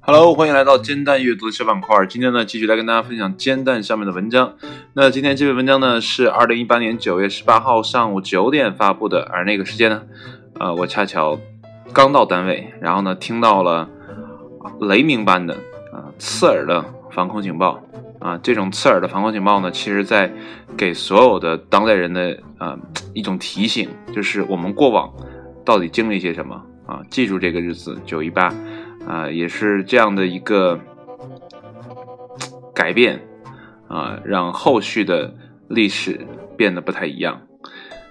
Hello，欢迎来到煎蛋阅读小板块。今天呢，继续来跟大家分享煎蛋上面的文章。那今天这篇文章呢，是二零一八年九月十八号上午九点发布的。而那个时间呢，呃，我恰巧刚到单位，然后呢，听到了雷鸣般的啊刺耳的防空警报啊。这种刺耳的防空警报呢，其实在给所有的当代人的啊一种提醒，就是我们过往到底经历些什么啊？记住这个日子九一八。啊，也是这样的一个改变啊，让后续的历史变得不太一样。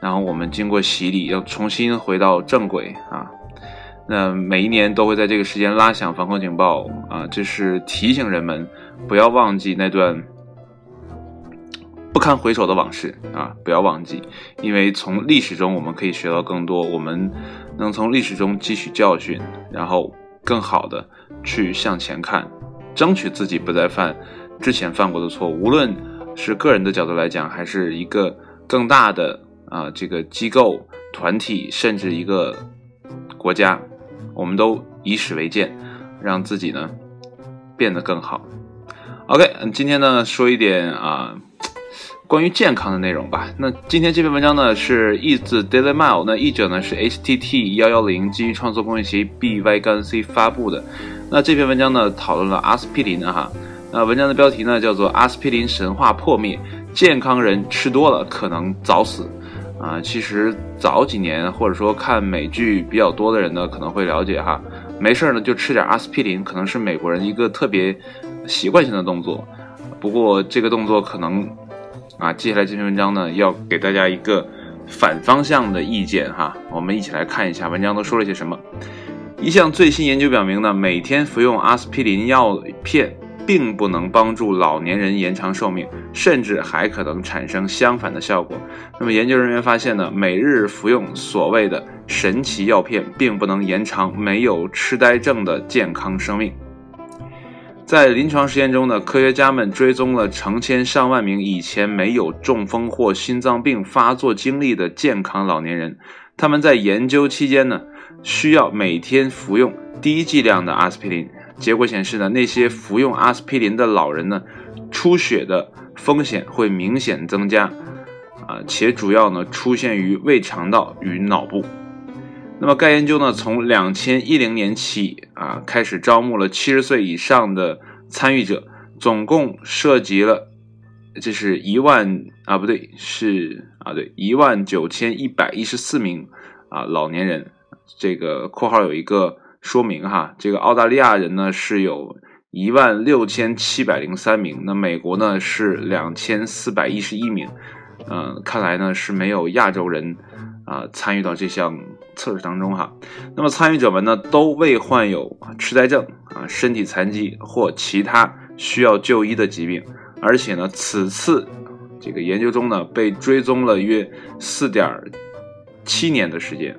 然后我们经过洗礼，要重新回到正轨啊。那每一年都会在这个时间拉响防空警报啊，这是提醒人们不要忘记那段不堪回首的往事啊，不要忘记，因为从历史中我们可以学到更多，我们能从历史中汲取教训，然后。更好的去向前看，争取自己不再犯之前犯过的错。无论是个人的角度来讲，还是一个更大的啊这个机构、团体，甚至一个国家，我们都以史为鉴，让自己呢变得更好。OK，今天呢说一点啊。关于健康的内容吧。那今天这篇文章呢是译自 Daily Mail，那译者呢是 HTT 幺幺零基于创作工业协议 BY 杠 C 发布的。那这篇文章呢讨论了阿司匹林哈。那文章的标题呢叫做阿司匹林神话破灭，健康人吃多了可能早死。啊，其实早几年或者说看美剧比较多的人呢可能会了解哈，没事呢就吃点阿司匹林，可能是美国人一个特别习惯性的动作。不过这个动作可能。啊，接下来这篇文章呢，要给大家一个反方向的意见哈。我们一起来看一下文章都说了些什么。一项最新研究表明呢，每天服用阿司匹林药片并不能帮助老年人延长寿命，甚至还可能产生相反的效果。那么研究人员发现呢，每日服用所谓的神奇药片，并不能延长没有痴呆症的健康生命。在临床实验中呢，科学家们追踪了成千上万名以前没有中风或心脏病发作经历的健康老年人。他们在研究期间呢，需要每天服用低剂量的阿司匹林。结果显示呢，那些服用阿司匹林的老人呢，出血的风险会明显增加，啊，且主要呢出现于胃肠道与脑部。那么该研究呢，从两千一零年起啊，开始招募了七十岁以上的参与者，总共涉及了，这是一万啊，不对，是啊，对，一万九千一百一十四名啊老年人。这个括号有一个说明哈，这个澳大利亚人呢是有一万六千七百零三名，那美国呢是两千四百一十一名。嗯，看来呢是没有亚洲人啊参与到这项。测试当中哈，那么参与者们呢都未患有痴呆症啊、身体残疾或其他需要就医的疾病，而且呢此次这个研究中呢被追踪了约四点七年的时间。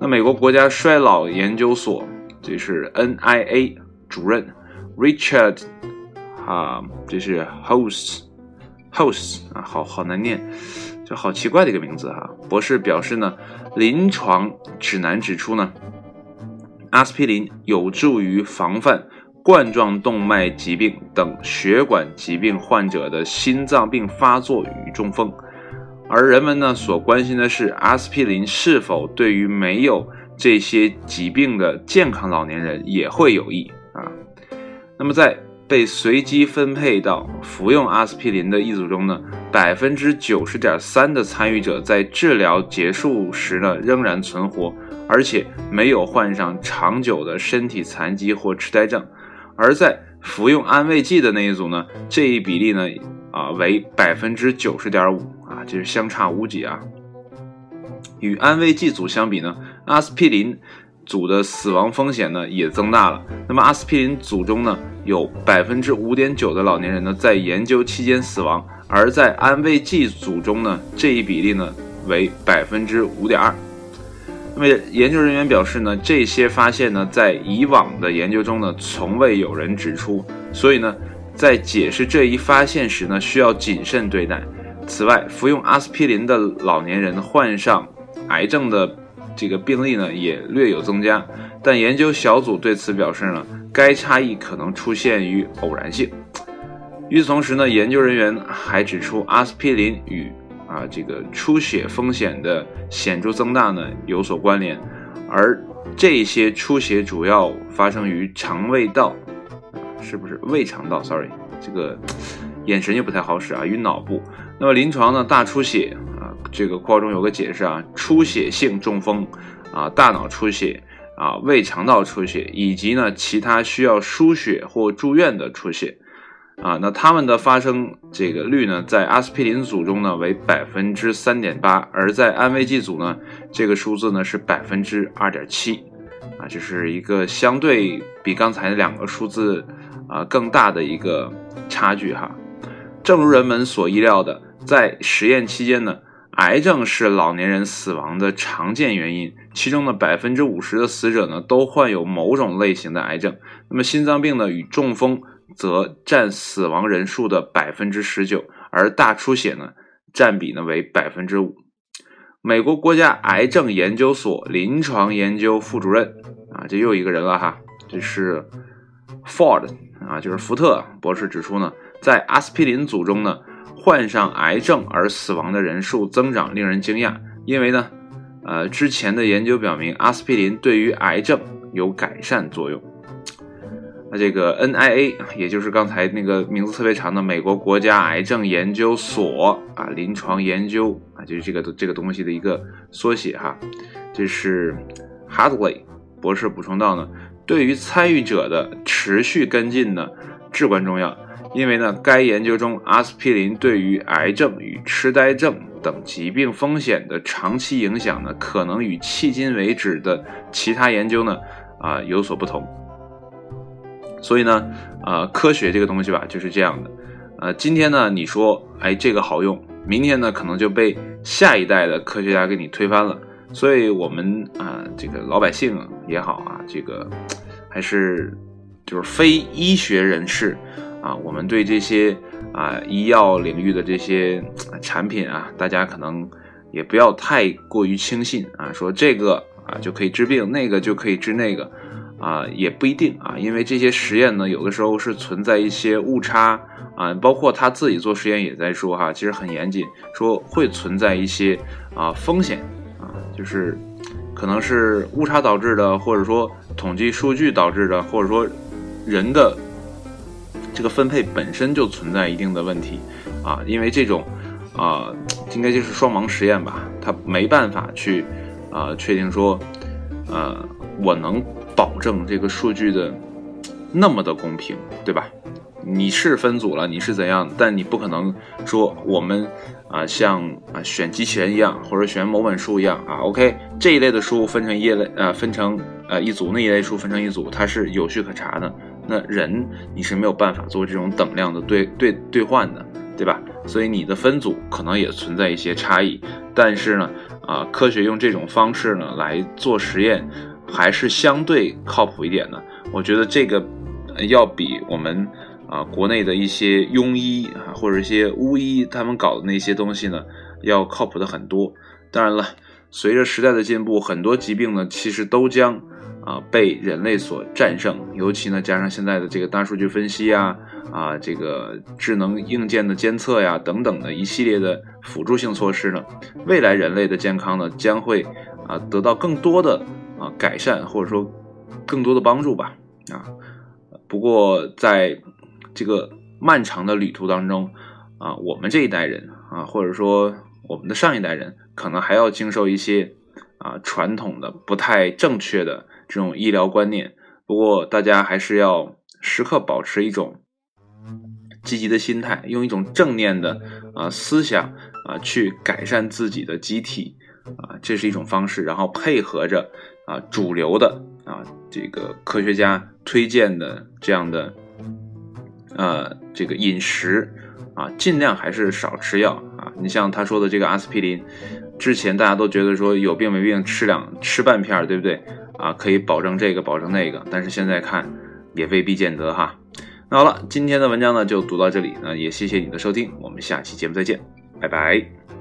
那美国国家衰老研究所这是 NIA 主任 Richard 啊，这是 Host Host 啊，好好难念。这好奇怪的一个名字哈！博士表示呢，临床指南指出呢，阿司匹林有助于防范冠状动脉疾病等血管疾病患者的心脏病发作与中风，而人们呢所关心的是阿司匹林是否对于没有这些疾病的健康老年人也会有益啊？那么在。被随机分配到服用阿司匹林的一组中呢，百分之九十点三的参与者在治疗结束时呢仍然存活，而且没有患上长久的身体残疾或痴呆症；而在服用安慰剂的那一组呢，这一比例呢啊为百分之九十点五啊，这是相差无几啊。与安慰剂组相比呢，阿司匹林。组的死亡风险呢也增大了。那么阿司匹林组中呢有百分之五点九的老年人呢在研究期间死亡，而在安慰剂组中呢这一比例呢为百分之五点二。那么研究人员表示呢这些发现呢在以往的研究中呢从未有人指出，所以呢在解释这一发现时呢需要谨慎对待。此外，服用阿司匹林的老年人患上癌症的。这个病例呢也略有增加，但研究小组对此表示呢，该差异可能出现于偶然性。与此同时呢，研究人员还指出，阿司匹林与啊这个出血风险的显著增大呢有所关联，而这些出血主要发生于肠胃道，是不是胃肠道？Sorry，这个眼神又不太好使啊，与脑部。那么临床呢，大出血，这个括号中有个解释啊，出血性中风啊，大脑出血啊，胃肠道出血，以及呢其他需要输血或住院的出血。啊，那它们的发生这个率呢，在阿司匹林组中呢为百分之三点八，而在安慰剂组呢，这个数字呢是百分之二点七，啊，这是一个相对比刚才两个数字啊更大的一个差距哈。正如人们所意料的，在实验期间呢，癌症是老年人死亡的常见原因，其中的百分之五十的死者呢都患有某种类型的癌症，那么心脏病呢与中风。则占死亡人数的百分之十九，而大出血呢，占比呢为百分之五。美国国家癌症研究所临床研究副主任啊，这又一个人了哈，这是 Ford 啊，就是福特博士指出呢，在阿司匹林组中呢，患上癌症而死亡的人数增长令人惊讶，因为呢，呃，之前的研究表明阿司匹林对于癌症有改善作用。那这个 NIA，也就是刚才那个名字特别长的美国国家癌症研究所啊，临床研究啊，就是这个这个东西的一个缩写哈。这是 Hadley 博士补充到呢，对于参与者的持续跟进呢至关重要，因为呢，该研究中阿司匹林对于癌症与痴呆症等疾病风险的长期影响呢，可能与迄今为止的其他研究呢啊有所不同。所以呢，呃，科学这个东西吧，就是这样的，呃，今天呢，你说，哎，这个好用，明天呢，可能就被下一代的科学家给你推翻了。所以，我们啊，这个老百姓也好啊，这个还是就是非医学人士啊，我们对这些啊医药领域的这些产品啊，大家可能也不要太过于轻信啊，说这个啊就可以治病，那个就可以治那个。啊，也不一定啊，因为这些实验呢，有的时候是存在一些误差啊，包括他自己做实验也在说哈，其实很严谨，说会存在一些啊风险啊，就是可能是误差导致的，或者说统计数据导致的，或者说人的这个分配本身就存在一定的问题啊，因为这种啊，应该就是双盲实验吧，他没办法去啊确定说，呃，我能。保证这个数据的那么的公平，对吧？你是分组了，你是怎样？但你不可能说我们啊像啊选机器人一样，或者选某本书一样啊。OK，这一类的书分成一类，呃，分成呃一组，那一类书分成一组，它是有序可查的。那人你是没有办法做这种等量的兑兑兑换的，对吧？所以你的分组可能也存在一些差异。但是呢，啊，科学用这种方式呢来做实验。还是相对靠谱一点的，我觉得这个要比我们啊国内的一些庸医啊或者一些巫医他们搞的那些东西呢要靠谱的很多。当然了，随着时代的进步，很多疾病呢其实都将啊被人类所战胜。尤其呢加上现在的这个大数据分析呀啊这个智能硬件的监测呀等等的一系列的辅助性措施呢，未来人类的健康呢将会啊得到更多的。啊，改善或者说更多的帮助吧。啊，不过在这个漫长的旅途当中，啊，我们这一代人啊，或者说我们的上一代人，可能还要经受一些啊传统的不太正确的这种医疗观念。不过大家还是要时刻保持一种积极的心态，用一种正念的啊思想啊去改善自己的机体啊，这是一种方式。然后配合着。啊，主流的啊，这个科学家推荐的这样的，呃，这个饮食啊，尽量还是少吃药啊。你像他说的这个阿司匹林，之前大家都觉得说有病没病吃两吃半片儿，对不对？啊，可以保证这个保证那个，但是现在看也未必见得哈。那好了，今天的文章呢就读到这里，那也谢谢你的收听，我们下期节目再见，拜拜。